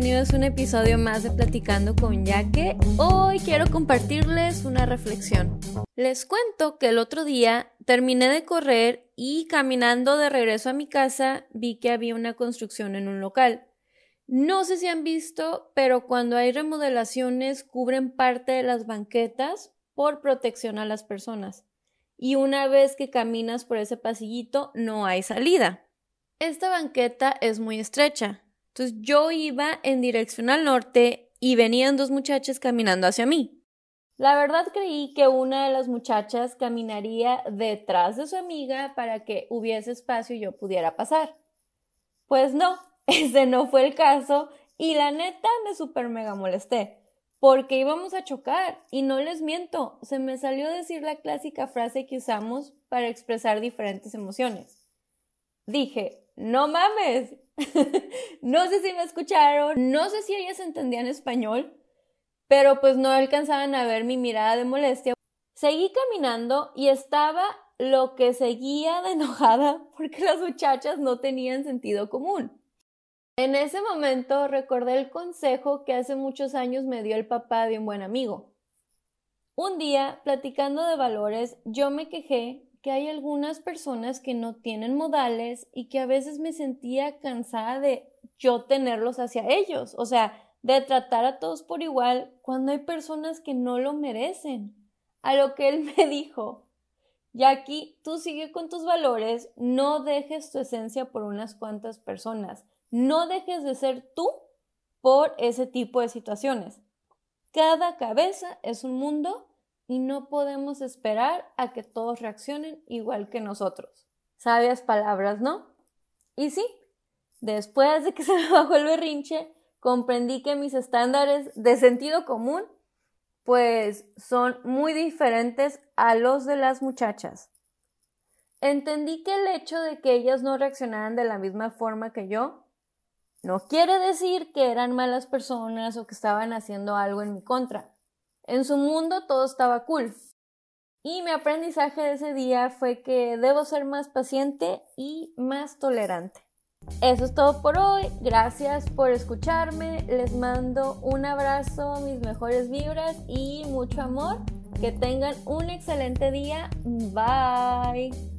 bienvenidos a un episodio más de Platicando con Yaque. Hoy quiero compartirles una reflexión. Les cuento que el otro día terminé de correr y caminando de regreso a mi casa vi que había una construcción en un local. No sé si han visto, pero cuando hay remodelaciones cubren parte de las banquetas por protección a las personas. Y una vez que caminas por ese pasillito no hay salida. Esta banqueta es muy estrecha, entonces yo iba en dirección al norte y venían dos muchachas caminando hacia mí. La verdad creí que una de las muchachas caminaría detrás de su amiga para que hubiese espacio y yo pudiera pasar. Pues no, ese no fue el caso y la neta me super mega molesté porque íbamos a chocar y no les miento, se me salió decir la clásica frase que usamos para expresar diferentes emociones. Dije, no mames, no sé si me escucharon, no sé si ellas entendían español, pero pues no alcanzaban a ver mi mirada de molestia. Seguí caminando y estaba lo que seguía de enojada porque las muchachas no tenían sentido común. En ese momento recordé el consejo que hace muchos años me dio el papá de un buen amigo. Un día, platicando de valores, yo me quejé que hay algunas personas que no tienen modales y que a veces me sentía cansada de yo tenerlos hacia ellos, o sea, de tratar a todos por igual cuando hay personas que no lo merecen. A lo que él me dijo, Jackie, tú sigue con tus valores, no dejes tu esencia por unas cuantas personas, no dejes de ser tú por ese tipo de situaciones. Cada cabeza es un mundo y no podemos esperar a que todos reaccionen igual que nosotros. Sabias palabras, ¿no? Y sí, después de que se me bajó el berrinche, comprendí que mis estándares de sentido común pues son muy diferentes a los de las muchachas. Entendí que el hecho de que ellas no reaccionaran de la misma forma que yo no quiere decir que eran malas personas o que estaban haciendo algo en mi contra. En su mundo todo estaba cool. Y mi aprendizaje de ese día fue que debo ser más paciente y más tolerante. Eso es todo por hoy. Gracias por escucharme. Les mando un abrazo, mis mejores vibras y mucho amor. Que tengan un excelente día. Bye.